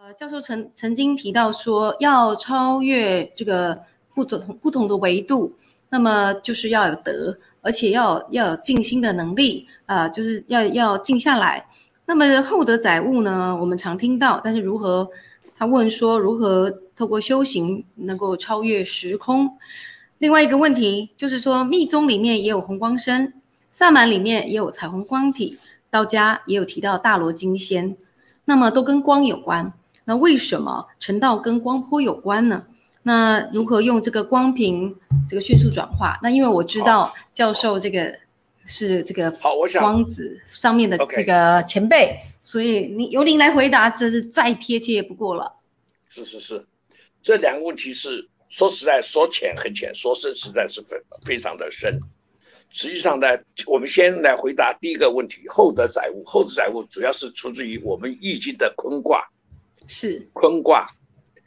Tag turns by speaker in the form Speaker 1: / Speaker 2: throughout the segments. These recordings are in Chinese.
Speaker 1: 呃，教授曾曾经提到说，要超越这个不同不同的维度，那么就是要有德，而且要要有静心的能力啊、就是要要静下来。那么厚德载物呢，我们常听到，但是如何？他问说，如何透过修行能够超越时空？另外一个问题就是说，密宗里面也有红光身，萨满里面也有彩虹光体，道家也有提到大罗金仙，那么都跟光有关。那为什么成道跟光波有关呢？那如何用这个光屏这个迅速转化？那因为我知道教授这个是这个
Speaker 2: 好，我想
Speaker 1: 光子上面的这个前辈，所以你由您来回答，这是再贴切也不过了。
Speaker 2: 是是是，这两个问题是说实在说浅很浅，说深实在是非非常的深。实际上呢，我们先来回答第一个问题：厚德载物。厚德载物主要是出自于我们易经的坤卦。
Speaker 1: 是，
Speaker 2: 坤卦，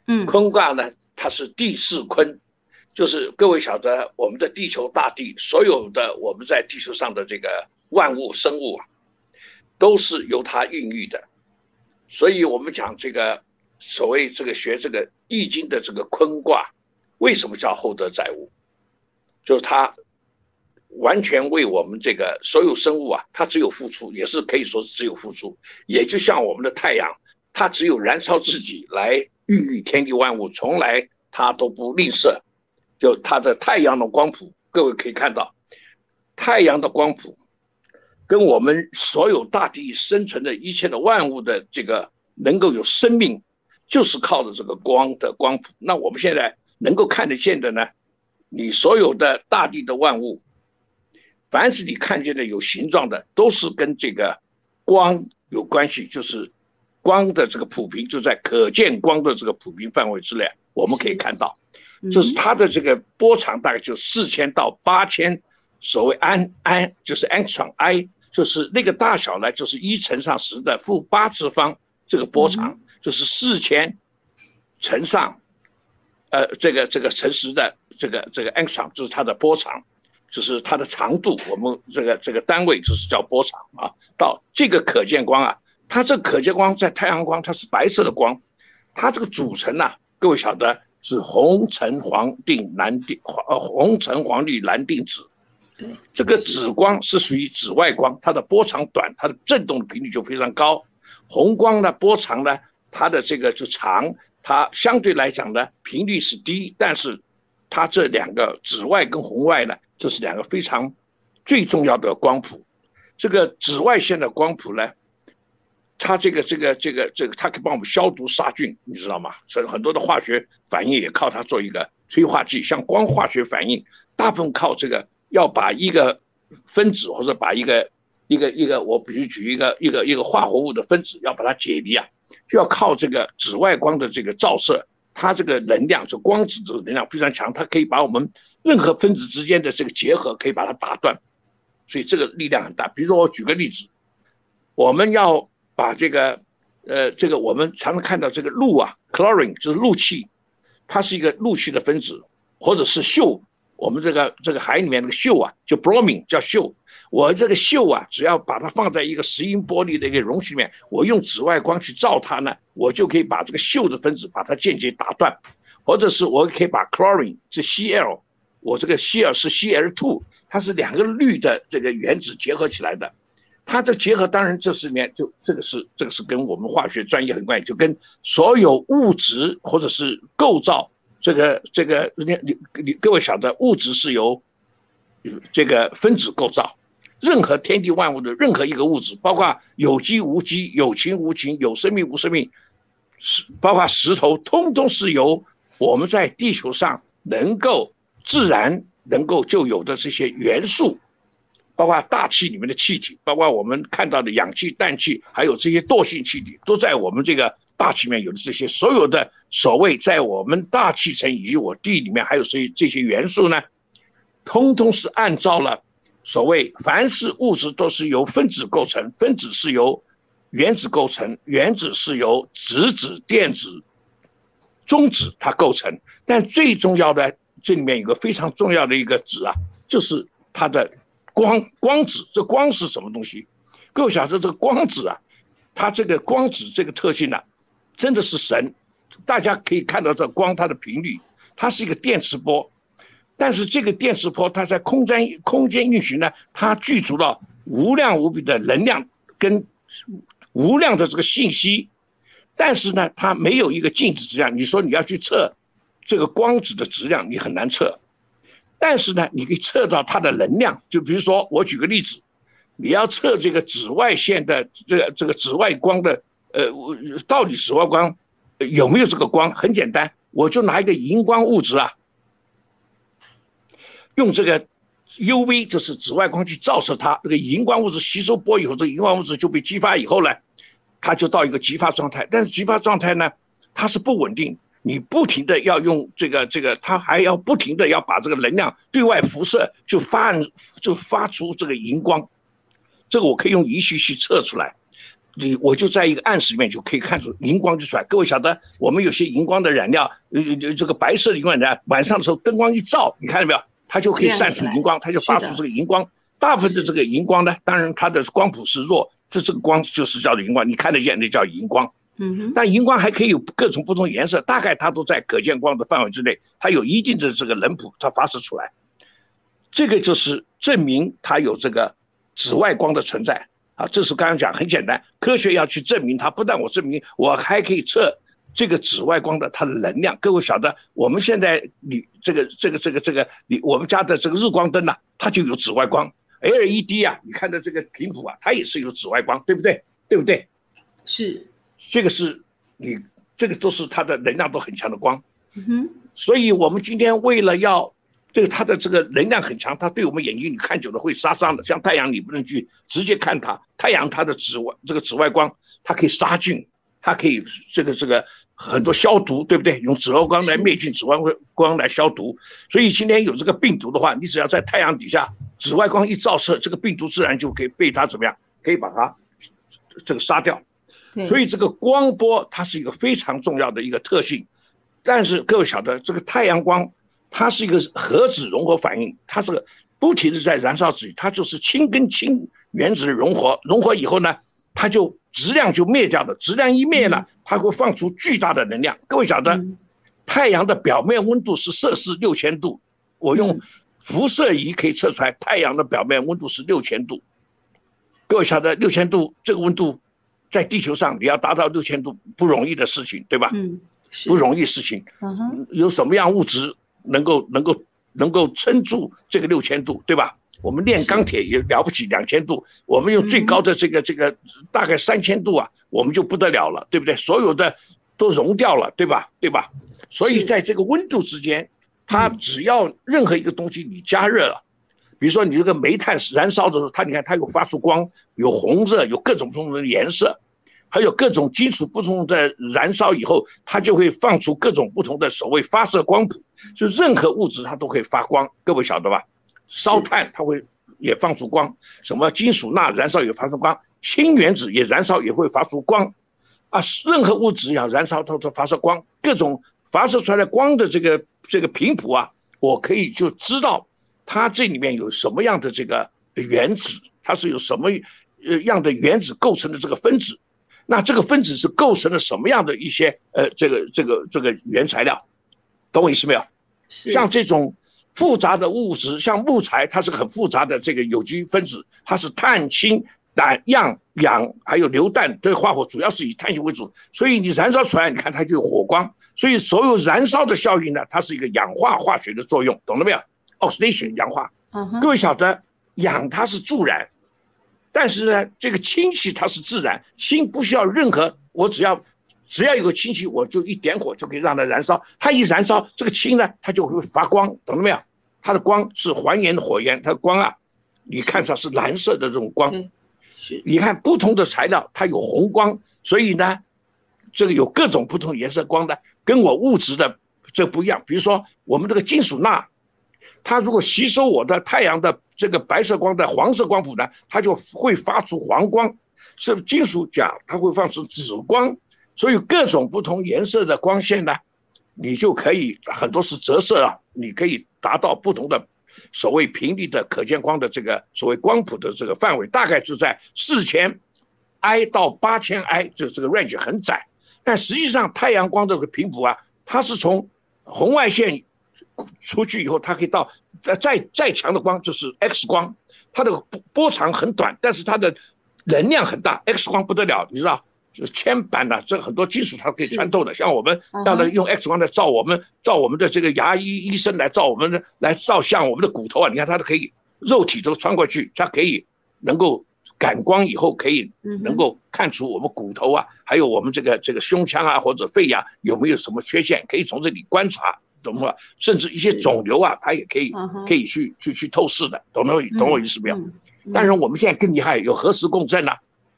Speaker 1: 嗯，
Speaker 2: 坤卦呢，它是地势坤，就是各位晓得，我们的地球大地，所有的我们在地球上的这个万物生物啊，都是由它孕育的。所以我们讲这个所谓这个学这个易经的这个坤卦，为什么叫厚德载物？就是它完全为我们这个所有生物啊，它只有付出，也是可以说是只有付出，也就像我们的太阳。它只有燃烧自己来孕育天地万物，从来它都不吝啬。就它的太阳的光谱，各位可以看到，太阳的光谱跟我们所有大地生存的一切的万物的这个能够有生命，就是靠着这个光的光谱。那我们现在能够看得见的呢，你所有的大地的万物，凡是你看见的有形状的，都是跟这个光有关系，就是。光的这个谱频就在可见光的这个谱频范围之内，我们可以看到，就是它的这个波长大概就四千到八千，所谓安安就是 angstrom i，就是那个大小呢，就是一乘上十的负八次方，这个波长就是四千乘上，呃，这个这个乘十的这个这个 angstrom 就是它的波长，就是它的长度，我们这个这个单位就是叫波长啊，到这个可见光啊。它这可见光在太阳光，它是白色的光，它这个组成呐、啊，各位晓得是红橙黄靛蓝靛黄呃红橙黄绿蓝靛紫，
Speaker 1: 对，
Speaker 2: 这个紫光是属于紫外光，它的波长短，它的振动的频率就非常高。红光呢波长呢，它的这个就长，它相对来讲呢频率是低，但是它这两个紫外跟红外呢，这是两个非常最重要的光谱。这个紫外线的光谱呢。它这个这个这个这个，它可以帮我们消毒杀菌，你知道吗？所以很多的化学反应也靠它做一个催化剂。像光化学反应，大部分靠这个要把一个分子或者把一个一个一个，我比如举一个一个一个化合物的分子，要把它解离啊，就要靠这个紫外光的这个照射，它这个能量，这光子的能量非常强，它可以把我们任何分子之间的这个结合可以把它打断，所以这个力量很大。比如说我举个例子，我们要。把这个，呃，这个我们常常看到这个氯啊，chlorine 就是氯气，它是一个氯气的分子，或者是溴，我们这个这个海里面那个溴啊，就 bromine 叫溴。我这个溴啊，只要把它放在一个石英玻璃的一个容器里面，我用紫外光去照它呢，我就可以把这个溴的分子把它间接打断，或者是我可以把 chlorine 这 Cl，我这个 Cl 是 Cl2，它是两个氯的这个原子结合起来的。它这结合当然这是里面就这个是这个是跟我们化学专业很关系，就跟所有物质或者是构造这个这个你你你各位晓得物质是由这个分子构造，任何天地万物的任何一个物质，包括有机无机、有情无情、有生命无生命，是包括石头，通通是由我们在地球上能够自然能够就有的这些元素。包括大气里面的气体，包括我们看到的氧气、氮气，还有这些惰性气体，都在我们这个大气面有的这些所有的所谓在我们大气层以及我地里面还有这这些元素呢，通通是按照了所谓凡是物质都是由分子构成，分子是由原子构成，原子是由质子、电子、中子它构成，但最重要的这里面有个非常重要的一个子啊，就是它的。光光子，这光是什么东西？各位晓得这个光子啊，它这个光子这个特性呢，真的是神。大家可以看到这光它的频率，它是一个电磁波，但是这个电磁波它在空间空间运行呢，它具足了无量无比的能量跟无量的这个信息，但是呢，它没有一个静止质量。你说你要去测这个光子的质量，你很难测。但是呢，你可以测到它的能量。就比如说，我举个例子，你要测这个紫外线的这个这个紫外光的，呃，到底紫外光有没有这个光？很简单，我就拿一个荧光物质啊，用这个 U V 就是紫外光去照射它，这个荧光物质吸收波以后，这个荧光物质就被激发以后呢，它就到一个激发状态。但是激发状态呢，它是不稳定。你不停的要用这个这个，它还要不停的要把这个能量对外辐射，就发就发出这个荧光，这个我可以用仪器去测出来，你我就在一个暗室里面就可以看出荧光就出来。各位晓得，我们有些荧光的染料，呃这个白色荧光染料，晚上的时候灯光一照，你看到没有？它就可以散出荧光，它就发出这个荧光。大部分的这个荧光呢，当然它的光谱是弱，这这个光就是叫做荧光，你看得见那叫荧光。
Speaker 1: 嗯
Speaker 2: 但荧光还可以有各种不同颜色，大概它都在可见光的范围之内，它有一定的这个能谱，它发射出来，这个就是证明它有这个紫外光的存在啊。这是刚刚讲很简单，科学要去证明它，不但我证明，我还可以测这个紫外光的它的能量。各位晓得，我们现在你这个这个这个这个你我们家的这个日光灯呢，它就有紫外光，LED 啊，你看的这个频谱啊，它也是有紫外光，对不对？对不对？
Speaker 1: 是。
Speaker 2: 这个是你，这个都是它的能量都很强的光，
Speaker 1: 嗯哼，
Speaker 2: 所以我们今天为了要这个它的这个能量很强，它对我们眼睛你看久了会杀伤的。像太阳，你不能去直接看它，太阳它的紫外这个紫外光，它可以杀菌，它可以这个这个很多消毒，对不对？用紫外光来灭菌，紫外光来消毒。所以今天有这个病毒的话，你只要在太阳底下，紫外光一照射，这个病毒自然就可以被它怎么样，可以把它这个杀掉。所以这个光波它是一个非常重要的一个特性，但是各位晓得，这个太阳光它是一个核子融合反应，它是不停的在燃烧自己，它就是氢跟氢原子的融合，融合以后呢，它就质量就灭掉了，质量一灭了，它会放出巨大的能量。各位晓得，太阳的表面温度是摄氏六千度，我用辐射仪可以测出来，太阳的表面温度是六千度。各位晓得，六千度这个温度。在地球上，你要达到六千度不容易的事情，对吧？
Speaker 1: 嗯，
Speaker 2: 不容易事情。
Speaker 1: 嗯哼，
Speaker 2: 有什么样物质能够能够能够撑住这个六千度，对吧？我们炼钢铁也了不起，两千度。我们用最高的这个这个大概三千度啊，我们就不得了了，对不对？所有的都融掉了，对吧？对吧？所以在这个温度之间，它只要任何一个东西你加热了。比如说你这个煤炭燃烧的时候，它你看它有发出光，有红色，有各种不同的颜色，还有各种金属不同的燃烧以后，它就会放出各种不同的所谓发射光谱。就任何物质它都可以发光，各位晓得吧？烧炭它会也放出光，什么金属钠燃烧也发出光，氢原子也燃烧也会发出光，啊，任何物质要燃烧它都发射光，各种发射出来的光的这个这个频谱啊，我可以就知道。它这里面有什么样的这个原子？它是由什么呃样的原子构成的这个分子？那这个分子是构成了什么样的一些呃这个这个这个原材料？懂我意思没有？像这种复杂的物质，像木材，它是很复杂的这个有机分子，它是碳、氢、氮、氧、氧，还有硫氮这个化合物，主要是以碳氢为主。所以你燃烧出来，你看它就有火光。所以所有燃烧的效应呢，它是一个氧化化学的作用，懂了没有？oxidation 氧化，各位晓得氧它是助燃，但是呢，这个氢气它是自燃，氢不需要任何，我只要只要有个氢气，我就一点火就可以让它燃烧，它一燃烧，这个氢呢，它就会发光，懂了没有？它的光是还原的火焰，它的光啊，你看上是蓝色的这种光，你看不同的材料它有红光，所以呢，这个有各种不同颜色光的，跟我物质的这不一样，比如说我们这个金属钠。它如果吸收我的太阳的这个白色光的黄色光谱呢，它就会发出黄光；是金属钾，它会放出紫光。所以各种不同颜色的光线呢，你就可以很多是折射啊，你可以达到不同的所谓频率的可见光的这个所谓光谱的这个范围，大概就在四千 I 到八千 I，就这个 range 很窄。但实际上太阳光这个频谱啊，它是从红外线出去以后，它可以到再再再强的光就是 X 光，它的波波长很短，但是它的能量很大。X 光不得了，你知道，就是铅板的这很多金属它可以穿透的。像我们要的用 X 光来照我们，照我们的这个牙医医生来照我们的来照相我们的骨头啊，你看它都可以肉体都穿过去，它可以能够。感光以后可以能够看出我们骨头啊，还有我们这个这个胸腔啊或者肺呀有没有什么缺陷，可以从这里观察，懂吗？甚至一些肿瘤啊，它也可以可以去去去透视的，懂我懂我意思没有？当然我们现在更厉害，有核磁共振呐，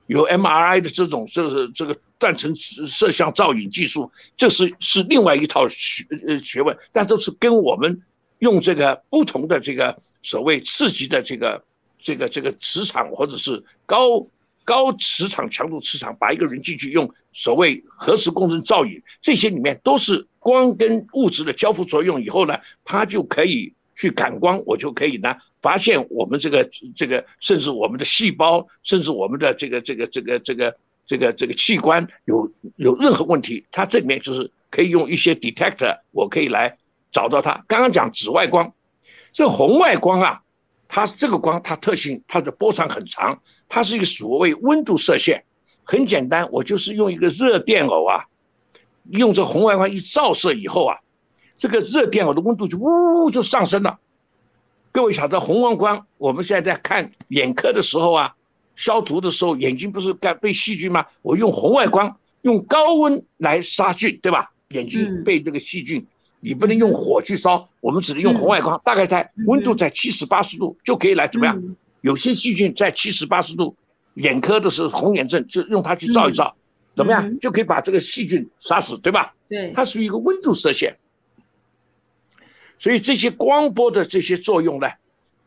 Speaker 2: 有 MRI 的这种这是这个断层摄像造影技术，这是是另外一套学呃学问，但都是跟我们用这个不同的这个所谓刺激的这个。这个这个磁场或者是高高磁场强度磁场，把一个人进去用所谓核磁共振造影，这些里面都是光跟物质的交互作用以后呢，它就可以去感光，我就可以呢发现我们这个这个甚至我们的细胞，甚至我们的这个这个这个这个这个这个器官有有任何问题，它这里面就是可以用一些 detector，我可以来找到它。刚刚讲紫外光，这红外光啊。它这个光，它特性，它的波长很长，它是一个所谓温度射线，很简单，我就是用一个热电偶啊，用这红外光一照射以后啊，这个热电偶的温度就呜就上升了。各位晓得红外光，我们现在在看眼科的时候啊，消毒的时候，眼睛不是该被细菌吗？我用红外光，用高温来杀菌，对吧？眼睛被这个细菌。你不能用火去烧，我们只能用红外光，大概在温度在七十八十度就可以来怎么样？有些细菌在七十八十度，眼科的是红眼症，就用它去照一照，怎么样就可以把这个细菌杀死，对吧？
Speaker 1: 对，
Speaker 2: 它属于一个温度射线，所以这些光波的这些作用呢，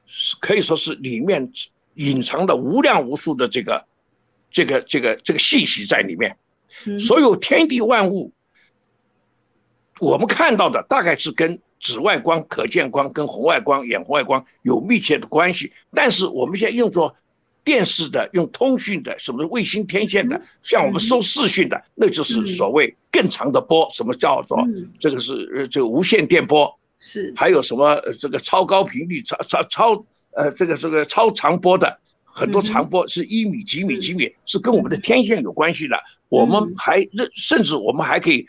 Speaker 2: 是可以说是里面隐藏的无量无数的这个这个这个这个信息在里面，所有天地万物。我们看到的大概是跟紫外光、可见光、跟红外光、远红外光有密切的关系，但是我们现在用作电视的、用通讯的、什么卫星天线的，像我们收视讯的，那就是所谓更长的波。什么叫做这个是呃这个无线电波？
Speaker 1: 是
Speaker 2: 还有什么这个超高频率、超超超呃这个这个超长波的很多长波是一米几米几米，是跟我们的天线有关系的。我们还认甚至我们还可以。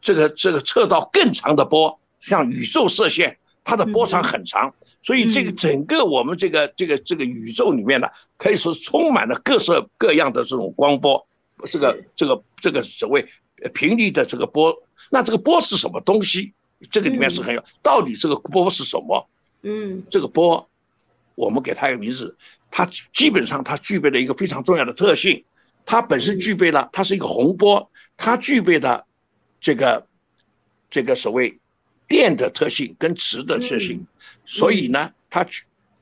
Speaker 2: 这个这个测到更长的波，像宇宙射线，它的波长很长，所以这个整个我们这个这个这个宇宙里面呢，可以说充满了各色各样的这种光波，这个这个这个所谓频率的这个波，那这个波是什么东西？这个里面是很有，到底这个波是什么？
Speaker 1: 嗯，
Speaker 2: 这个波，我们给它一个名字，它基本上它具备了一个非常重要的特性，它本身具备了，它是一个红波，它具备的。这个，这个所谓电的特性跟磁的特性，所以呢，它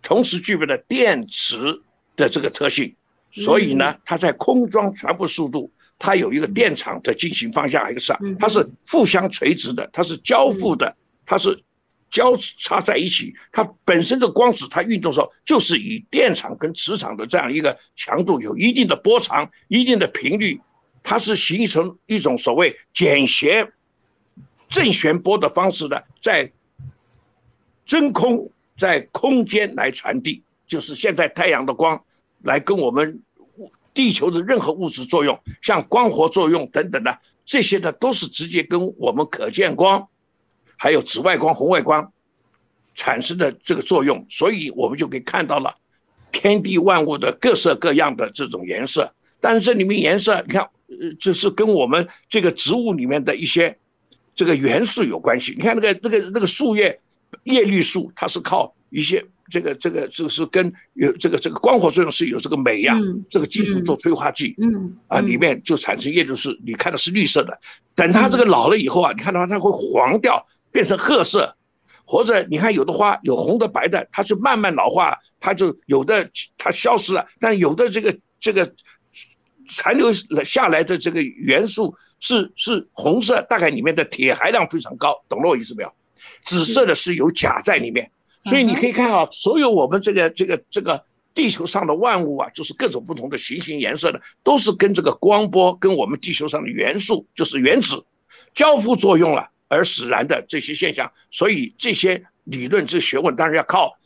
Speaker 2: 同时具备了电磁的这个特性，所以呢，它在空中传播速度，它有一个电场的进行方向，一个是它是互相垂直的，它是交互的，它是交叉在一起，它本身的光子它运动时候就是以电场跟磁场的这样一个强度有一定的波长、一定的频率。它是形成一种所谓简谐正弦波的方式的，在真空在空间来传递，就是现在太阳的光来跟我们地球的任何物质作用，像光合作用等等的这些呢，都是直接跟我们可见光，还有紫外光、红外光产生的这个作用，所以我们就可以看到了天地万物的各色各样的这种颜色，但是这里面颜色，你看。呃，就是跟我们这个植物里面的一些这个元素有关系。你看那个那个那个树叶叶绿素，它是靠一些这个这个就是跟有这个这个光合作用是有这个镁呀这个金属做催化剂，
Speaker 1: 嗯
Speaker 2: 啊里面就产生叶绿素，你看的是绿色的。等它这个老了以后啊，你看到它会黄掉，变成褐色，或者你看有的花有红的白的，它是慢慢老化，它就有的它消失了，但有的这个这个。残留下来的这个元素是是红色，大概里面的铁含量非常高，懂了我意思没有？紫色的是有钾在里面，所以你可以看啊，所有我们这个这个这个地球上的万物啊，就是各种不同的形形颜色的，都是跟这个光波跟我们地球上的元素，就是原子交互作用了而使然的这些现象。所以这些理论、这学问，当然要靠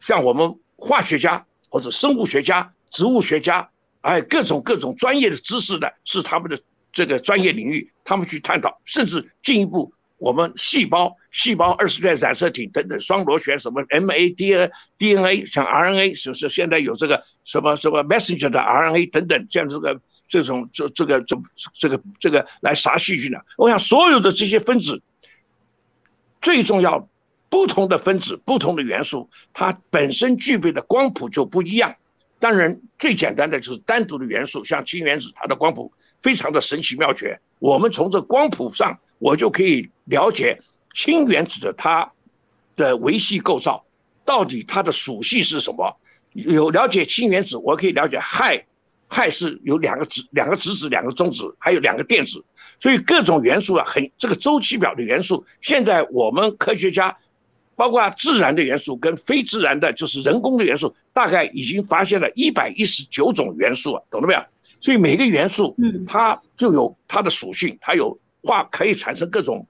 Speaker 2: 像我们化学家或者生物学家、植物学家，哎，各种各种专业的知识的，是他们的这个专业领域，他们去探讨，甚至进一步。我们细胞、细胞二十代染色体等等双螺旋，什么 M A D N D N A，像 R N A，是是现在有这个什么什么 messenger 的 R N A 等等，这样这个这种这这个这这个这个来杀细菌的。我想所有的这些分子，最重要，不同的分子、不同的元素，它本身具备的光谱就不一样。当然，最简单的就是单独的元素，像氢原子，它的光谱非常的神奇妙绝。我们从这光谱上，我就可以了解氢原子的它的维系构造，到底它的属性是什么。有了解氢原子，我可以了解氦，氦是有两个质、两个质子、两个中子，还有两个电子。所以各种元素啊，很这个周期表的元素，现在我们科学家。包括自然的元素跟非自然的，就是人工的元素，大概已经发现了一百一十九种元素啊，懂了没有？所以每个元素，嗯，它就有它的属性，它有化可以产生各种，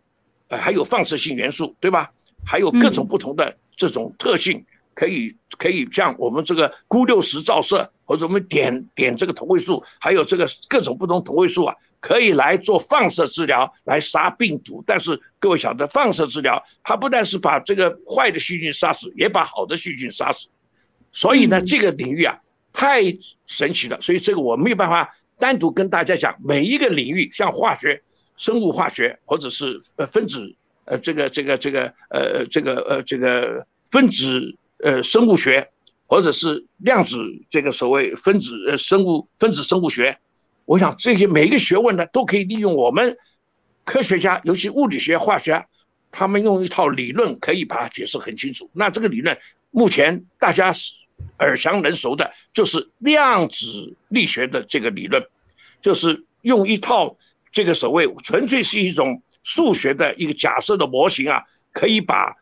Speaker 2: 呃，还有放射性元素，对吧？还有各种不同的这种特性。可以可以像我们这个钴六十照射，或者我们点点这个同位素，还有这个各种不同同位素啊，可以来做放射治疗来杀病毒。但是各位晓得，放射治疗它不但是把这个坏的细菌杀死，也把好的细菌杀死。所以呢，这个领域啊太神奇了。所以这个我没有办法单独跟大家讲。每一个领域，像化学、生物化学，或者是呃分子，呃这个这个这个呃这个呃这个分子。呃，生物学，或者是量子这个所谓分子呃生物分子生物学，我想这些每一个学问呢，都可以利用我们科学家，尤其物理学、化学，他们用一套理论可以把它解释很清楚。那这个理论目前大家耳熟能熟的，就是量子力学的这个理论，就是用一套这个所谓纯粹是一种数学的一个假设的模型啊，可以把。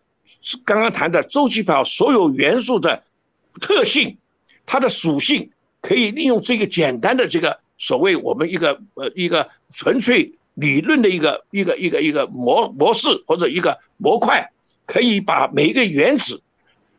Speaker 2: 刚刚谈的周期表所有元素的特性，它的属性可以利用这个简单的这个所谓我们一个呃一个纯粹理论的一个一个一个一个模模式或者一个模块，可以把每一个原子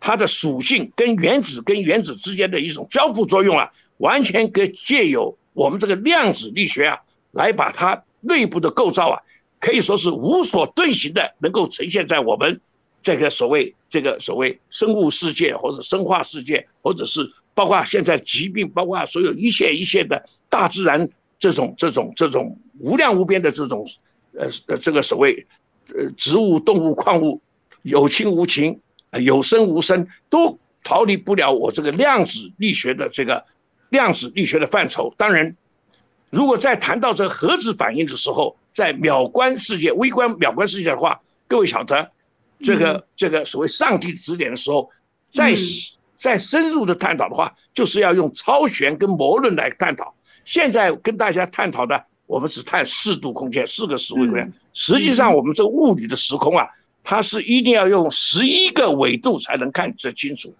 Speaker 2: 它的属性跟原子跟原子之间的一种交互作用啊，完全可借由我们这个量子力学啊，来把它内部的构造啊，可以说是无所遁形的，能够呈现在我们。这个所谓这个所谓生物世界或者生化世界，或者是包括现在疾病，包括所有一切一切的大自然这种这种这种无量无边的这种，呃呃这个所谓，呃植物、动物、矿物，有情无情，有生无生，都逃离不了我这个量子力学的这个量子力学的范畴。当然，如果在谈到这核子反应的时候，在秒观世界、微观秒观世界的话，各位晓得。这个这个所谓上帝指点的时候，再再深入的探讨的话，就是要用超弦跟模论来探讨。现在跟大家探讨的，我们只探四度空间，四个时维空间。实际上，我们这个物理的时空啊，它是一定要用十一个纬度才能看得清楚。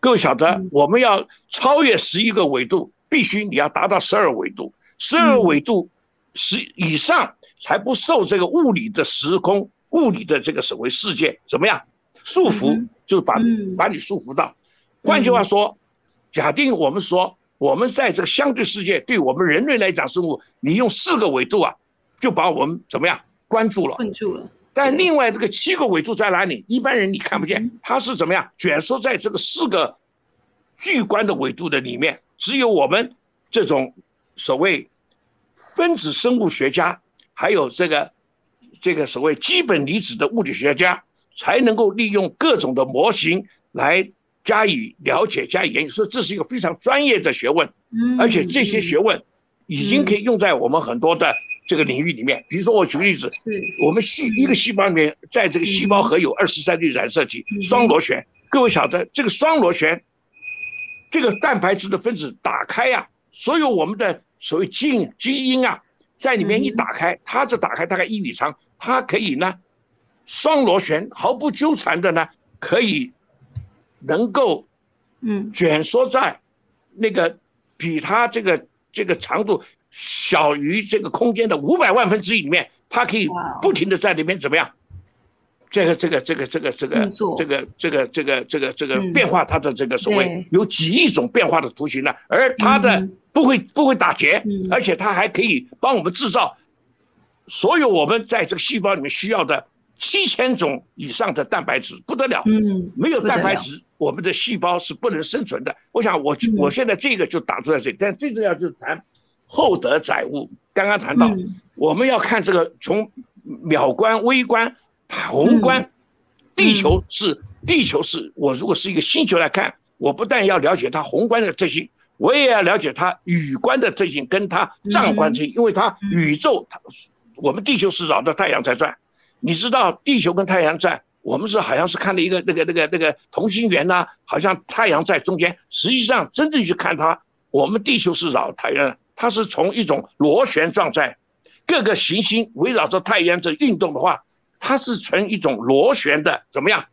Speaker 2: 各位晓得，我们要超越十一个纬度，必须你要达到十二纬度，十二纬度十以上才不受这个物理的时空。物理的这个所谓世界怎么样？束缚就是把把你束缚到。换句话说，假定我们说我们在这个相对世界，对我们人类来讲，生物你用四个维度啊，就把我们怎么样关住了？
Speaker 1: 困住了。
Speaker 2: 但另外这个七个维度在哪里？一般人你看不见，它是怎么样卷缩在这个四个巨观的维度的里面？只有我们这种所谓分子生物学家，还有这个。这个所谓基本离子的物理学家才能够利用各种的模型来加以了解、加以研究，所以这是一个非常专业的学问。嗯，而且这些学问已经可以用在我们很多的这个领域里面。比如说，我举个例子，我们细一个细胞里面，在这个细胞核有二十三对染色体，双螺旋。各位晓得，这个双螺旋，这个蛋白质的分子打开呀，所有我们的所谓基因基因啊。在里面一打开，它这打开大概一米长，它可以呢，双螺旋毫不纠缠的呢，可以能够，嗯，卷缩在那个比它这个这个长度小于这个空间的五百万分之一里面，它可以不停的在里面怎么样？这个这个这个这个这个这个这个这个这个这个变化它的这个所谓有几亿种变化的图形呢？而它的不会不会打结，而且它还可以帮我们制造所有我们在这个细胞里面需要的七千种以上的蛋白质，不得了。嗯，没有蛋白质，我们的细胞是不能生存的。我想我我现在这个就打出来这里，但最重要就是谈厚德载物。刚刚谈到我们要看这个从秒观微观。宏观，地球是地球是我如果是一个星球来看，我不但要了解它宏观的特性，我也要了解它宇观的特性，跟它丈观特性，因为它宇宙，它我们地球是绕着太阳在转，你知道地球跟太阳在，我们是好像是看了一个那个那个那个同心圆呐，好像太阳在中间，实际上真正去看它，我们地球是绕太阳，它是从一种螺旋状在各个行星围绕着太阳在运动的话。它是呈一种螺旋的怎么样？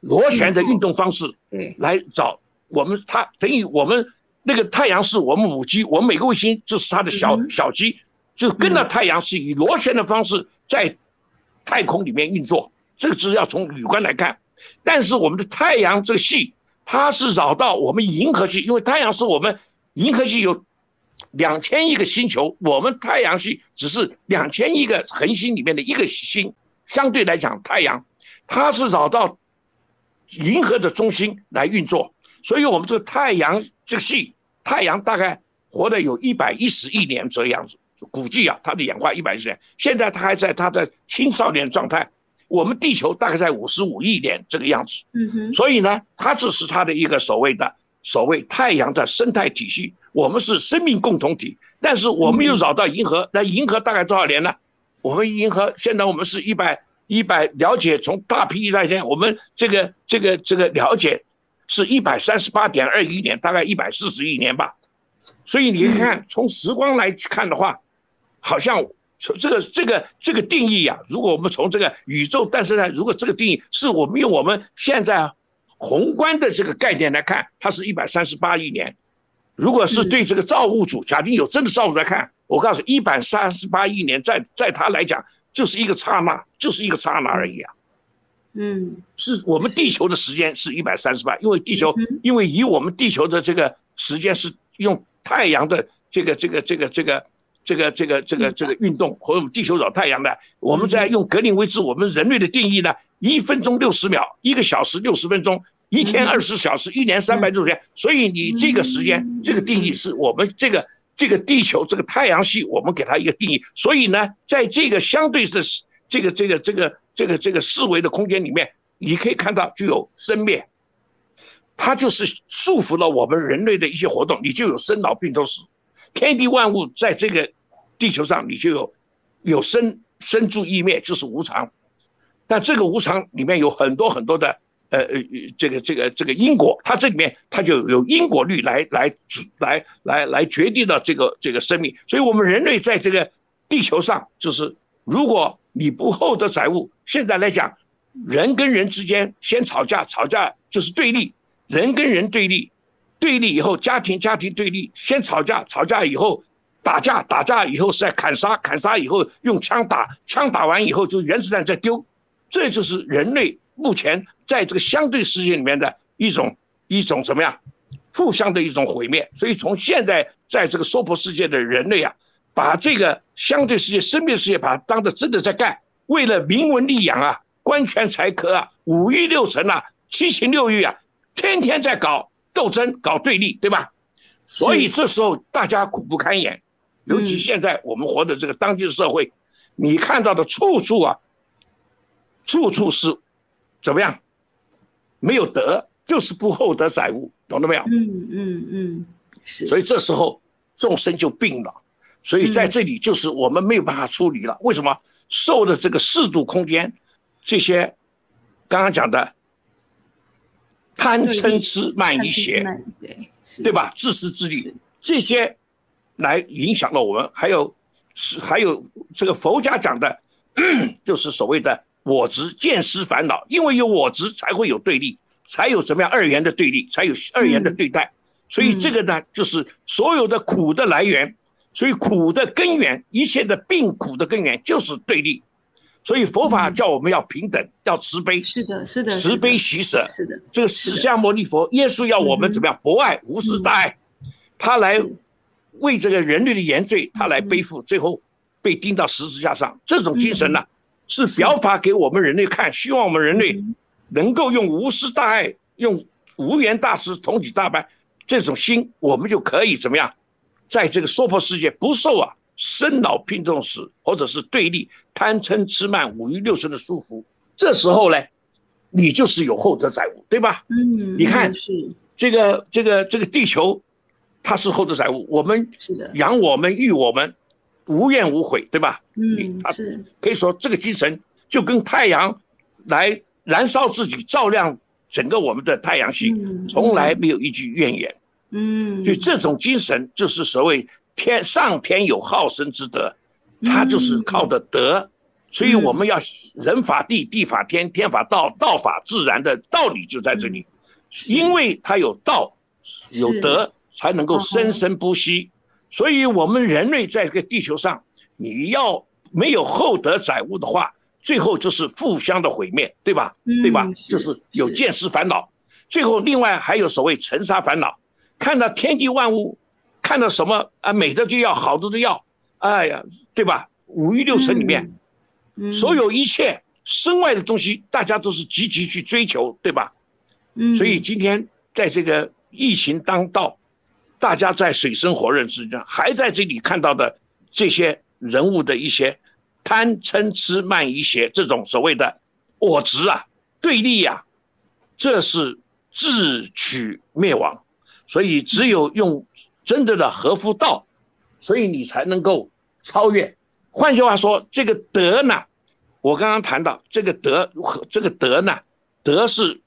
Speaker 2: 螺旋的运动方式，
Speaker 1: 对，
Speaker 2: 来找我们，它等于我们那个太阳是我们母鸡，我们每个卫星就是它的小小鸡，就跟着太阳是以螺旋的方式在太空里面运作。这个是要从宇观来看，但是我们的太阳这个系，它是绕到我们银河系，因为太阳是我们银河系有两千亿个星球，我们太阳系只是两千亿个恒星里面的一个星。相对来讲，太阳它是绕到银河的中心来运作，所以我们这个太阳这个系，太阳大概活的有一百一十亿年这样子，估计啊，它的演化一百一十年，现在它还在它的青少年状态。我们地球大概在五十五亿年这个样子，嗯哼，所以呢，它只是它的一个所谓的所谓太阳的生态体系，我们是生命共同体，但是我们又绕到银河，那银河大概多少年呢？我们银河现在我们是一百一百了解从大批来讲，我们这个这个这个了解是一百三十八点二亿年，大概一百四十亿年吧。所以你看，从时光来看的话，好像从这个这个这个定义呀，如果我们从这个宇宙诞生来，如果这个定义是我们用我们现在宏观的这个概念来看，它是一百三十八亿年。如果是对这个造物主，假定有真的造物主来看。我告诉一百三十八亿年，在在他来讲就是一个刹那，就是一个刹那而已啊。嗯，是我们地球的时间是一百三十八，因为地球，因为以我们地球的这个时间是用太阳的这个这个这个这个这个这个这个这个运动和我们地球绕太阳的，我们在用格林威治我们人类的定义呢，一分钟六十秒，一个小时六十分钟，一天二十小时，一年三百六十天，所以你这个时间这个定义是我们这个。这个地球，这个太阳系，我们给它一个定义。所以呢，在这个相对的这个这个这个这个这个四维的空间里面，你可以看到具有生灭，它就是束缚了我们人类的一些活动，你就有生老病死。天地万物在这个地球上，你就有有生生住异灭，就是无常。但这个无常里面有很多很多的。呃呃，这个这个这个因果，它这里面它就有因果律来来来来来决定了这个这个生命，所以我们人类在这个地球上，就是如果你不厚德载物，现在来讲，人跟人之间先吵架，吵架就是对立，人跟人对立，对立以后家庭家庭对立，先吵架，吵架以后打架，打架以后是在砍杀，砍杀以后用枪打，枪打完以后就原子弹再丢，这就是人类。目前在这个相对世界里面的一种一种怎么样，互相的一种毁灭。所以从现在在这个娑婆世界的人类啊，把这个相对世界、生命世界，把它当的真的在干，为了名闻利养啊、官权财科啊、五欲六尘啊、七情六欲啊，天天在搞斗争、搞对立，对吧？所以这时候大家苦不堪言，尤其现在我们活的这个当今社会，你看到的处处啊，处处是。怎么样？没有德，就是不厚德载物，懂了没有？嗯嗯嗯，是。所以这时候众生就病了，所以在这里就是我们没有办法处理了。为什么？受的这个四度空间，这些刚刚讲的贪嗔痴慢疑邪，对对吧？自私自利这些来影响了我们，还有是还有这个佛家讲的，就是所谓的。我执见思烦恼，因为有我执才会有对立，才有什么样二元的对立，才有二元的对待。所以这个呢，就是所有的苦的来源，所以苦的根源，一切的病苦的根源就是对立。所以佛法叫我们要平等，要慈悲。
Speaker 1: 是的，是的，
Speaker 2: 慈悲喜舍。
Speaker 1: 是的，
Speaker 2: 这个释迦牟尼佛，耶稣要我们怎么样？博爱，无私大爱，他来为这个人类的原罪，他来背负，最后被钉到十字架上。这种精神呢，是表法给我们人类看，希望我们人类能够用无私大爱，用无缘大慈，同体大悲这种心，我们就可以怎么样，在这个娑婆世界不受啊。生老病重死，或者是对立贪嗔痴慢五欲六尘的束缚，这时候呢，你就是有厚德载物，对吧？
Speaker 1: 嗯，
Speaker 2: 你看
Speaker 1: 是
Speaker 2: 这个这个这个地球，它是厚德载物，我们
Speaker 1: 是的，
Speaker 2: 养我们育我们，无怨无悔，对吧？
Speaker 1: 嗯，是。
Speaker 2: 可以说这个精神就跟太阳来燃烧自己，照亮整个我们的太阳系，从来没有一句怨言。
Speaker 1: 嗯，
Speaker 2: 就这种精神，就是所谓。天上天有好生之德，他就是靠的德，所以我们要人法地，地法天，天法道，道法自然的道理就在这里，因为他有道，有德，才能够生生不息。所以，我们人类在这个地球上，你要没有厚德载物的话，最后就是互相的毁灭，对吧？对吧？就是有见识烦恼，最后另外还有所谓尘沙烦恼，看到天地万物。看到什么啊？美的就要，好的就要，哎呀，对吧？五欲六尘里面，所有一切身外的东西，大家都是积极去追求，对吧？
Speaker 1: 嗯。
Speaker 2: 所以今天在这个疫情当道，大家在水深火热之中，还在这里看到的这些人物的一些贪嗔痴慢疑邪这种所谓的我执啊、对立呀，这是自取灭亡。所以只有用。真正的合乎道，所以你才能够超越。换句话说，这个德呢，我刚刚谈到这个德和这个德呢，德是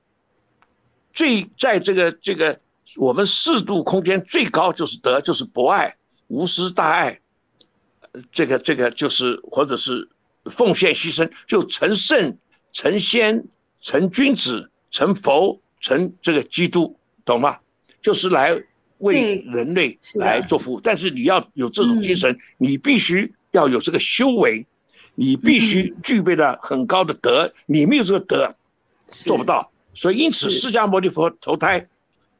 Speaker 2: 最在这个这个我们四度空间最高就是德，就是博爱、无私大爱，这个这个就是或者是奉献牺牲，就成圣、成仙、成君子、成佛、成这个基督，懂吗？就是来。为人类来做服务，但是你要有这种精神，你必须要有这个修为，你必须具备了很高的德，你没有这个德，做不到。所以因此，释迦牟尼佛投胎，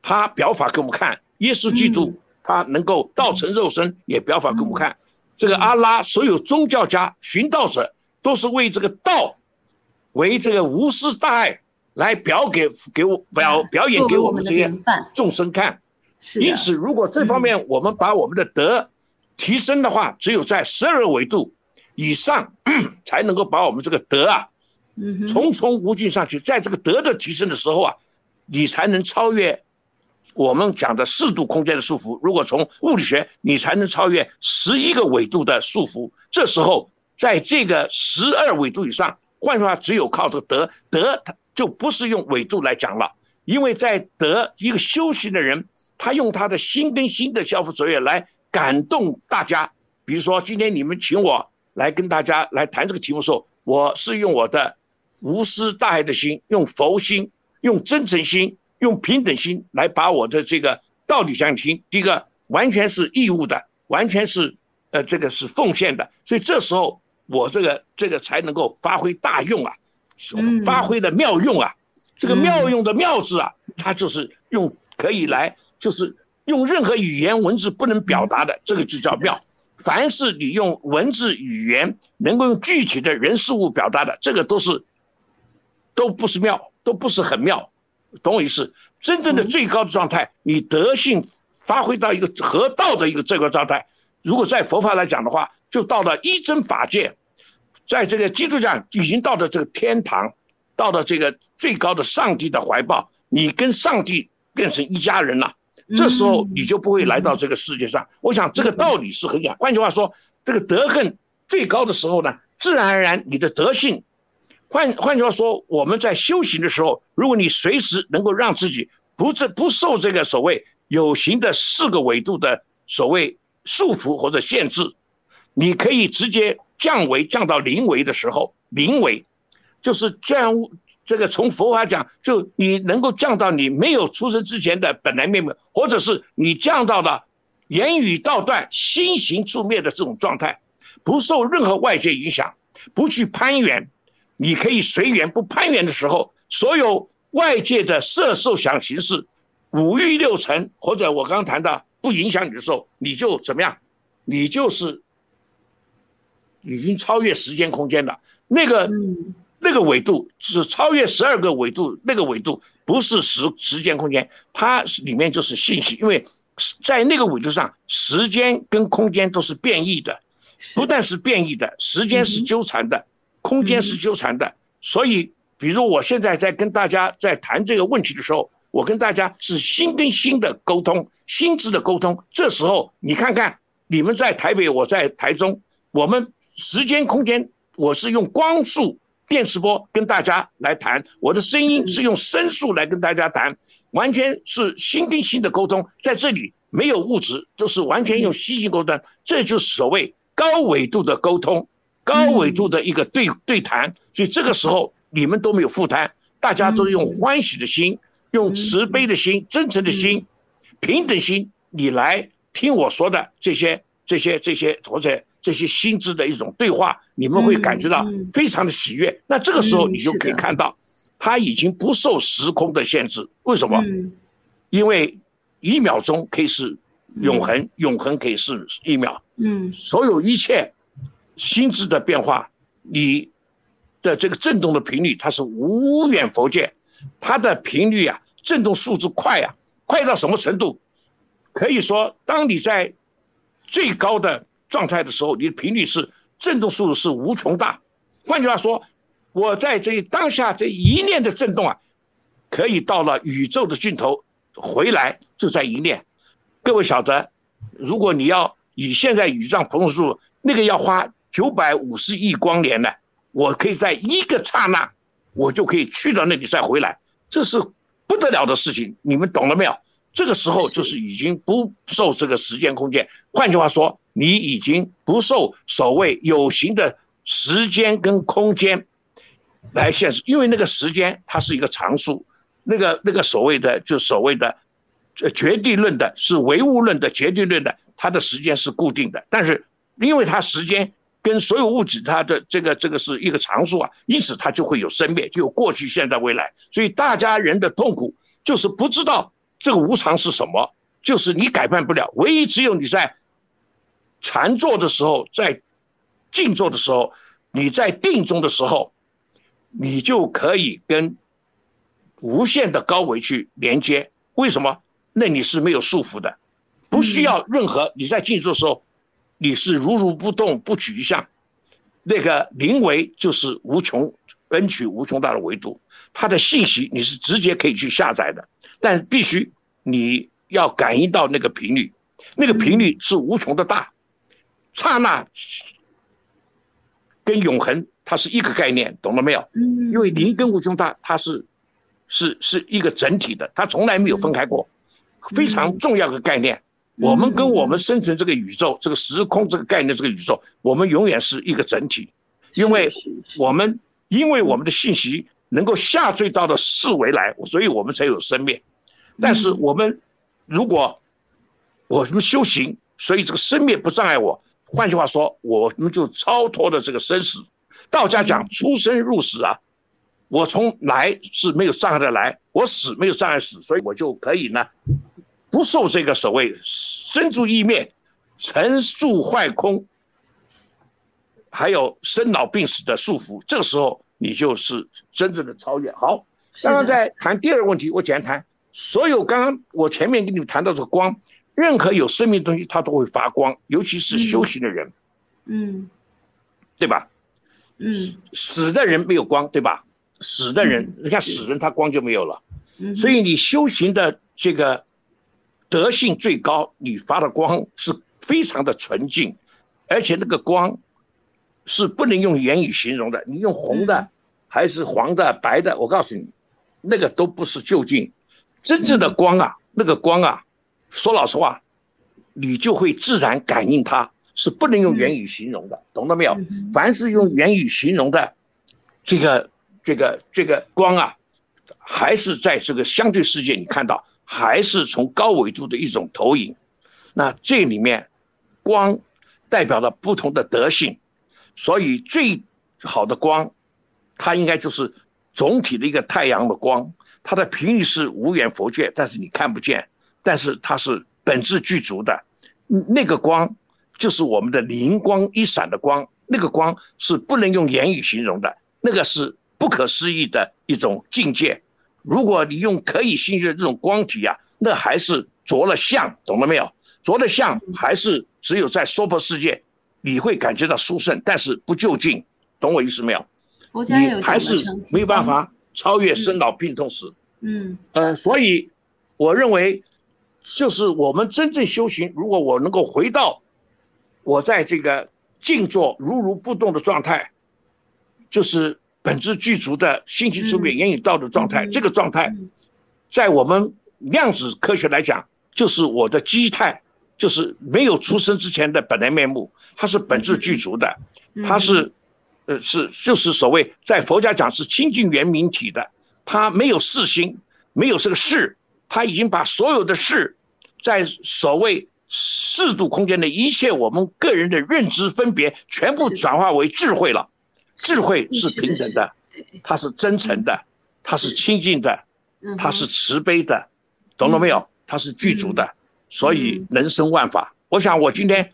Speaker 2: 他表法给我们看；耶稣基督他能够道成肉身，也表法给我们看。这个阿拉，所有宗教家、寻道者，都是为这个道，为这个无私大爱来表给给我表表演给我们这些众生看。因此，如果这方面我们把我们的德提升的话，只有在十二维度以上，才能够把我们这个德啊，重重无尽上去。在这个德的提升的时候啊，你才能超越我们讲的四度空间的束缚。如果从物理学，你才能超越十一个纬度的束缚。这时候，在这个十二纬度以上，换句话，只有靠这个德，德它就不是用纬度来讲了，因为在德一个修行的人。他用他的心跟心的交付作业来感动大家，比如说今天你们请我来跟大家来谈这个题目的时候，我是用我的无私大爱的心，用佛心，用真诚心，用平等心来把我的这个道理讲听。第一个完全是义务的，完全是呃这个是奉献的，所以这时候我这个这个才能够发挥大用啊，发挥的妙用啊，这个妙用的妙字啊，它就是用可以来。就是用任何语言文字不能表达的，这个就叫妙。凡是你用文字语言能够用具体的人事物表达的，这个都是都不是妙，都不是很妙，懂我意思？真正的最高的状态，你德性发挥到一个合道的一个最高状态。如果在佛法来讲的话，就到了一真法界，在这个基督教已经到了这个天堂，到了这个最高的上帝的怀抱，你跟上帝变成一家人了。这时候你就不会来到这个世界上。我想这个道理是很讲。换句话说，这个德恨最高的时候呢，自然而然你的德性，换换句话说，我们在修行的时候，如果你随时能够让自己不这不受这个所谓有形的四个维度的所谓束缚或者限制，你可以直接降维降到零维的时候，零维就是降这个从佛法讲，就你能够降到你没有出生之前的本来面目，或者是你降到了言语道断、心行处灭的这种状态，不受任何外界影响，不去攀缘，你可以随缘，不攀缘的时候，所有外界的色受想行识、五欲六尘，或者我刚刚谈的不影响你的时候，你就怎么样？你就是已经超越时间空间了。那个那个纬度是超越十二个纬度，那个纬度不是时时间空间，它里面就是信息。因为在那个纬度上，时间跟空间都是变异的，不但是变异的，时间是纠缠的，空间是纠缠的。所以，比如我现在在跟大家在谈这个问题的时候，我跟大家是心跟心的沟通，心智的沟通。这时候你看看。你们在台北，我在台中，我们时间空间，我是用光速电磁波跟大家来谈，我的声音是用声速来跟大家谈，完全是心跟心的沟通，在这里没有物质，都是完全用心性沟通，这就是所谓高纬度的沟通，高纬度的一个对对谈，所以这个时候你们都没有负担，大家都用欢喜的心，用慈悲的心，真诚的心，平等心，你来。听我说的这些、这些、这些，或者这些心智的一种对话，你们会感觉到非常的喜悦。那这个时候，你就可以看到，他已经不受时空的限制。为什么？因为一秒钟可以是永恒，永恒可以是一秒。嗯，所有一切心智的变化，你的这个振动的频率，它是无远佛界，它的频率啊，振动速度快啊，快到什么程度？可以说，当你在最高的状态的时候，你的频率是振动速度是无穷大。换句话说，我在这当下这一念的震动啊，可以到了宇宙的尽头，回来就在一念。各位晓得，如果你要以现在宇宙膨胀速度，那个要花九百五十亿光年呢，我可以在一个刹那，我就可以去到那里再回来，这是不得了的事情。你们懂了没有？这个时候就是已经不受这个时间空间，换句话说，你已经不受所谓有形的时间跟空间来限制，因为那个时间它是一个常数，那个那个所谓的就所谓的呃绝对论的是唯物论的绝对论的，它的时间是固定的，但是因为它时间跟所有物质它的这个这个是一个常数啊，因此它就会有生灭，就有过去、现在、未来，所以大家人的痛苦就是不知道。这个无常是什么？就是你改变不了，唯一只有你在禅坐的时候，在静坐的时候，你在定中的时候，你就可以跟无限的高维去连接。为什么？那你是没有束缚的，不需要任何。你在静坐的时候，你是如如不动，不取一相。那个灵维就是无穷恩取无穷大的维度，它的信息你是直接可以去下载的。但必须你要感应到那个频率，那个频率是无穷的大，刹那跟永恒它是一个概念，懂了没有？嗯。因为零跟无穷大它是是是一个整体的，它从来没有分开过，非常重要的概念。我们跟我们生存这个宇宙、这个时空这个概念、这个宇宙，我们永远是一个整体，因为我们因为我们的信息能够下坠到的四维来，所以我们才有生命。但是我们如果我们修行，所以这个生灭不障碍我。换句话说，我们就超脱了这个生死。道家讲出生入死啊，我从来是没有障碍的来，我死没有障碍死，所以我就可以呢，不受这个所谓生住意灭、成住坏空，还有生老病死的束缚。这个时候，你就是真正的超越。好，刚刚在谈第二个问题，我简单谈。所有刚刚我前面跟你们谈到这个光，任何有生命的东西它都会发光，尤其是修行的人，嗯，对吧？嗯，死的人没有光，对吧？死的人，你看死人他光就没有了，所以你修行的这个德性最高，你发的光是非常的纯净，而且那个光是不能用言语形容的，你用红的还是黄的、白的，我告诉你，那个都不是究竟。真正的光啊，那个光啊，说老实话，你就会自然感应它，是不能用言语形容的，懂了没有？凡是用言语形容的，这个这个这个光啊，还是在这个相对世界你看到，还是从高维度的一种投影。那这里面，光代表了不同的德性，所以最好的光，它应该就是总体的一个太阳的光，它的频率是无远佛界，但是你看不见，但是它是本质具足的，那个光就是我们的灵光一闪的光，那个光是不能用言语形容的，那个是不可思议的一种境界。如果你用可以信任这种光体啊，那还是着了相，懂了没有？着了相还是只有在娑婆世界，你会感觉到殊胜，但是不就近，懂我意思没有？
Speaker 1: 你
Speaker 2: 还是没有办法超越生老病痛死。嗯，呃，所以我认为，就是我们真正修行，如果我能够回到我在这个静坐如如不动的状态，就是本质具足的信息出面言语道的状态，这个状态，在我们量子科学来讲，就是我的基态。就是没有出生之前的本来面目，它是本质具足的，它是，呃，是就是所谓在佛家讲是清净圆明体的，它没有世心，没有这个事，它已经把所有的事，在所谓四度空间的一切我们个人的认知分别，全部转化为智慧了，智慧是平等的，它是真诚的，它是清净的，它是慈悲的，懂了没有？它是具足的。所以人生万法，我想我今天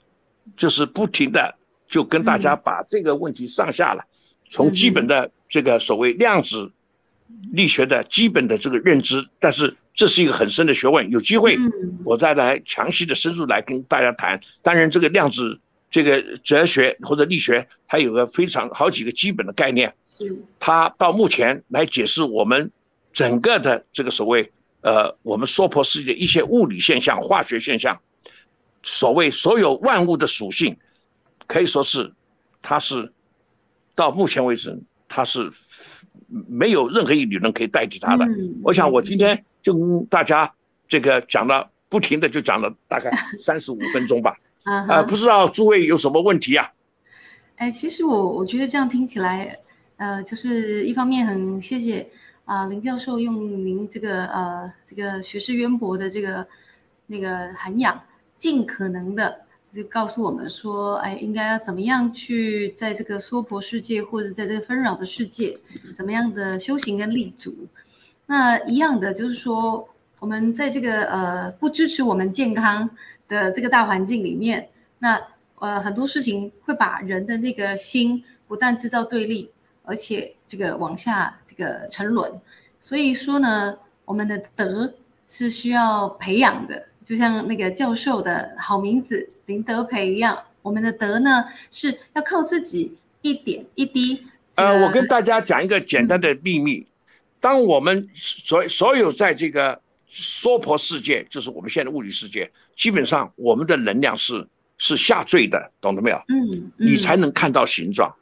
Speaker 2: 就是不停的就跟大家把这个问题上下了，从基本的这个所谓量子力学的基本的这个认知，但是这是一个很深的学问，有机会我再来详细的深入来跟大家谈。当然，这个量子这个哲学或者力学，它有个非常好几个基本的概念，它到目前来解释我们整个的这个所谓。呃，我们娑婆世界一些物理现象、化学现象，所谓所有万物的属性，可以说是，它是到目前为止，它是没有任何一理论可以代替它的。我想我今天就跟大家这个讲了，不停的就讲了大概三十五分钟吧。啊，不知道诸位有什么问题啊？
Speaker 1: 哎，其实我我觉得这样听起来，呃，就是一方面很谢谢。啊，林教授用您这个呃这个学识渊博的这个那个涵养，尽可能的就告诉我们说，哎，应该要怎么样去在这个娑婆世界或者在这个纷扰的世界，怎么样的修行跟立足。那一样的就是说，我们在这个呃不支持我们健康的这个大环境里面，那呃很多事情会把人的那个心不但制造对立。而且这个往下这个沉沦，所以说呢，我们的德是需要培养的，就像那个教授的好名字林德培一样，我们的德呢是要靠自己一点一滴。
Speaker 2: 呃，我跟大家讲一个简单的秘密，当我们所所有在这个娑婆世界，就是我们现在物理世界，基本上我们的能量是是下坠的，懂了没有？嗯，你才能看到形状。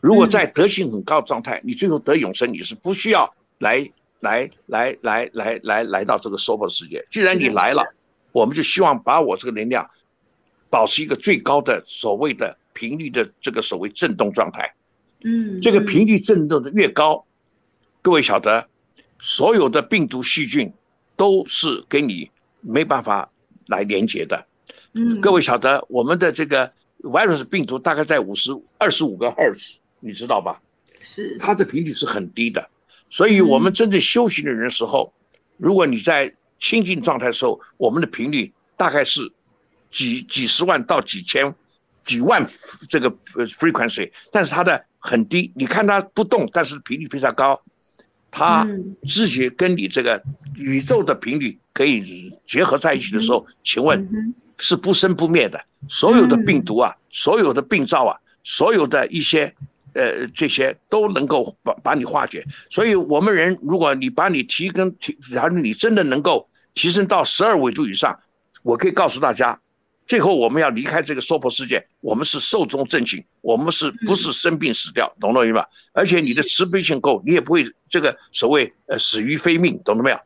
Speaker 2: 如果在德行很高的状态，你最后得永生，你是不需要来来来来来来来到这个娑婆世界。既然你来了，我们就希望把我这个能量保持一个最高的所谓的频率的这个所谓振动状态。嗯，这个频率振动的越高，各位晓得，所有的病毒细菌都是跟你没办法来连接的。嗯，各位晓得，我们的这个 virus 病毒大概在五十二十五个赫兹。你知道吧？
Speaker 1: 是
Speaker 2: 它的频率是很低的，所以我们真正修行的人时候，如果你在清净状态的时候，我们的频率大概是几几十万到几千、几万这个呃 frequency，但是它的很低。你看它不动，但是频率非常高，它自己跟你这个宇宙的频率可以结合在一起的时候，请问是不生不灭的。所有的病毒啊，所有的病灶啊，所有的一些。呃，这些都能够把把你化解，所以我们人，如果你把你提跟提，然后你真的能够提升到十二维度以上，我可以告诉大家，最后我们要离开这个娑婆世界，我们是寿终正寝，我们是不是生病死掉，懂了没有？而且你的慈悲心够，你也不会这个所谓呃死于非命，懂了没有？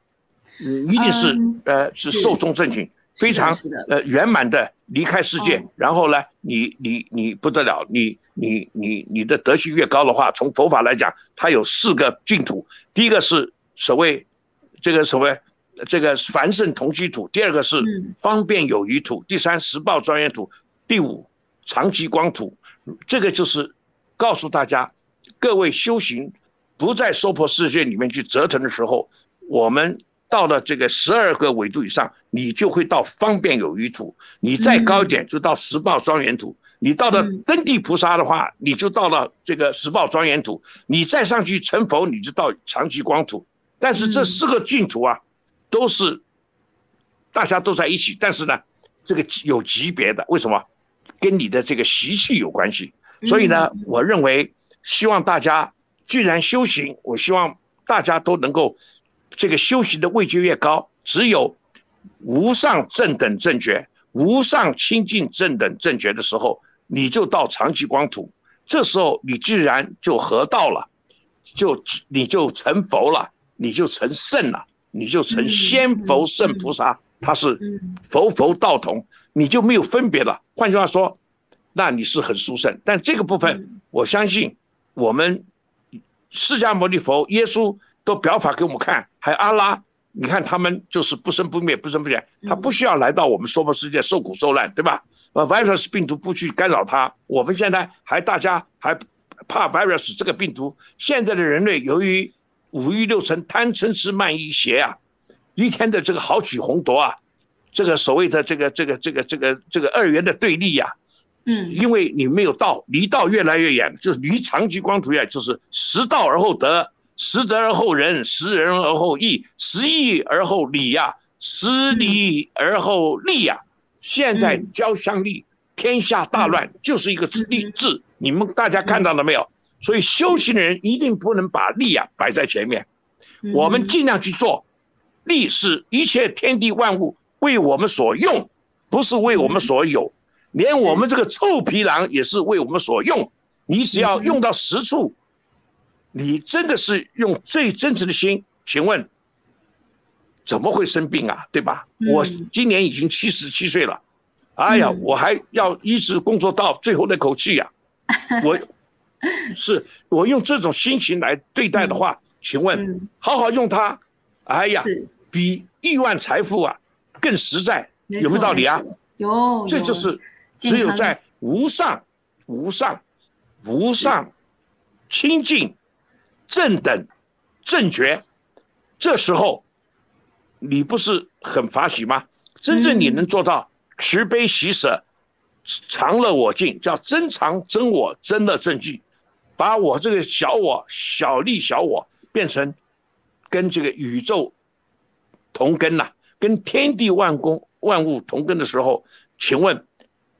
Speaker 2: 嗯，一定是呃是寿终正寝，非常呃圆满的离开世界，然后呢，你你你不得了，你你你你的德行越高的话，从佛法来讲，它有四个净土，第一个是所谓这个所谓这个凡圣同居土，第二个是方便有余土，第三十报庄严土，第五长吉光土，这个就是告诉大家，各位修行不在娑婆世界里面去折腾的时候，我们。到了这个十二个纬度以上，你就会到方便有余土；你再高一点，就到十报庄严土；你到了登地菩萨的话，你就到了这个十报庄严土；你再上去成佛，你就到长吉光土。但是这四个净土啊，都是大家都在一起，但是呢，这个有级别的，为什么？跟你的这个习气有关系。所以呢，我认为希望大家既然修行，我希望大家都能够。这个修行的位阶越高，只有无上正等正觉、无上清净正等正觉的时候，你就到长吉光土。这时候你既然就合道了，就你就成佛了，你就成圣了，你就成仙佛圣菩萨，他是佛佛道同，你就没有分别了。换句话说，那你是很殊胜。但这个部分，我相信我们释迦牟尼佛、耶稣。都表法给我们看，还有阿拉，你看他们就是不生不灭，不生不灭，他不需要来到我们娑婆世界受苦受难，对吧？呃，virus 病毒不去干扰他，我们现在还大家还怕 virus 这个病毒。现在的人类由于五欲六尘贪嗔痴慢疑邪啊，一天的这个豪取红夺啊，这个所谓的这个这个这个这个这个二元的对立呀，
Speaker 1: 嗯，
Speaker 2: 因为你没有道，离道越来越远，就是离长吉光图远，就是识道而后得。识德而后仁，识仁而后义，识义而后礼呀，识礼而后利呀。现在交相利，天下大乱，就是一个字利字。你们大家看到了没有？所以修行的人一定不能把利啊摆在前面。我们尽量去做，利是一切天地万物为我们所用，不是为我们所有。连我们这个臭皮囊也是为我们所用。你只要用到实处。你真的是用最真诚的心，请问怎么会生病啊？对吧？我今年已经七十七岁了，哎呀，我还要一直工作到最后那口气呀！我 是我用这种心情来对待的话，请问好好用它，哎呀，比亿万财富啊更实在，有没有道理啊？
Speaker 1: 有，
Speaker 2: 这就是只有在无上、无上、无上清净。正等正觉，这时候你不是很法喜吗？真正你能做到慈悲喜舍，常乐我净，叫真常真我真乐正寂，把我这个小我小利小我变成跟这个宇宙同根呐，跟天地万公万物同根的时候，请问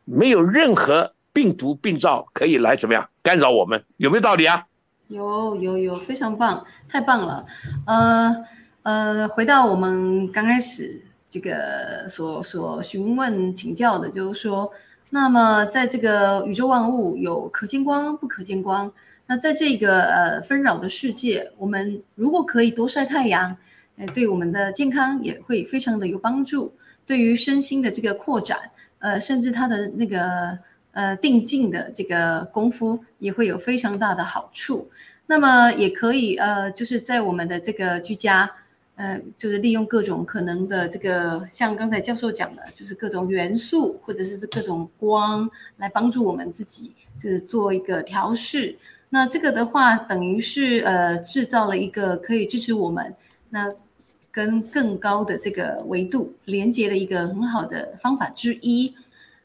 Speaker 2: 没有任何病毒病灶可以来怎么样干扰我们？有没有道理啊？
Speaker 1: 有有有，非常棒，太棒了。呃呃，回到我们刚开始这个所所询问请教的，就是说，那么在这个宇宙万物有可见光不可见光，那在这个呃纷扰的世界，我们如果可以多晒太阳，呃，对我们的健康也会非常的有帮助，对于身心的这个扩展，呃，甚至它的那个。呃，定静的这个功夫也会有非常大的好处。那么也可以呃，就是在我们的这个居家，呃，就是利用各种可能的这个，像刚才教授讲的，就是各种元素或者是各种光来帮助我们自己，就是做一个调试。那这个的话，等于是呃，制造了一个可以支持我们那跟更高的这个维度连接的一个很好的方法之一。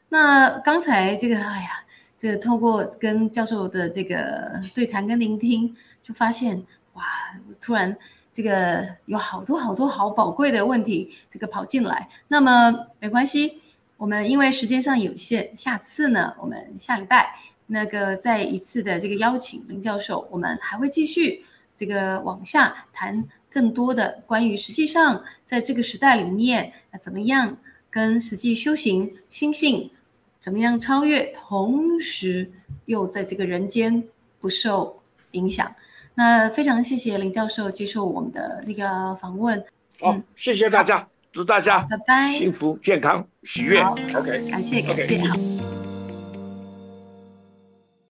Speaker 1: 那刚才这个，哎呀，这个透过跟教授的这个对谈跟聆听，就发现哇，突然这个有好多好多好宝贵的问题，这个跑进来。那么没关系，我们因为时间上有限，下次呢，我们下礼拜那个再一次的这个邀请林教授，我们还会继续这个往下谈更多的关于实际上在这个时代里面啊怎么样跟实际修行心性。怎么样超越，同时又在这个人间不受影响？那非常谢谢林教授接受我们的那个访问。
Speaker 2: 好，谢谢大家。祝大家
Speaker 1: 拜拜，
Speaker 2: 幸福、健康、喜悦。OK，
Speaker 1: 感谢感谢，好。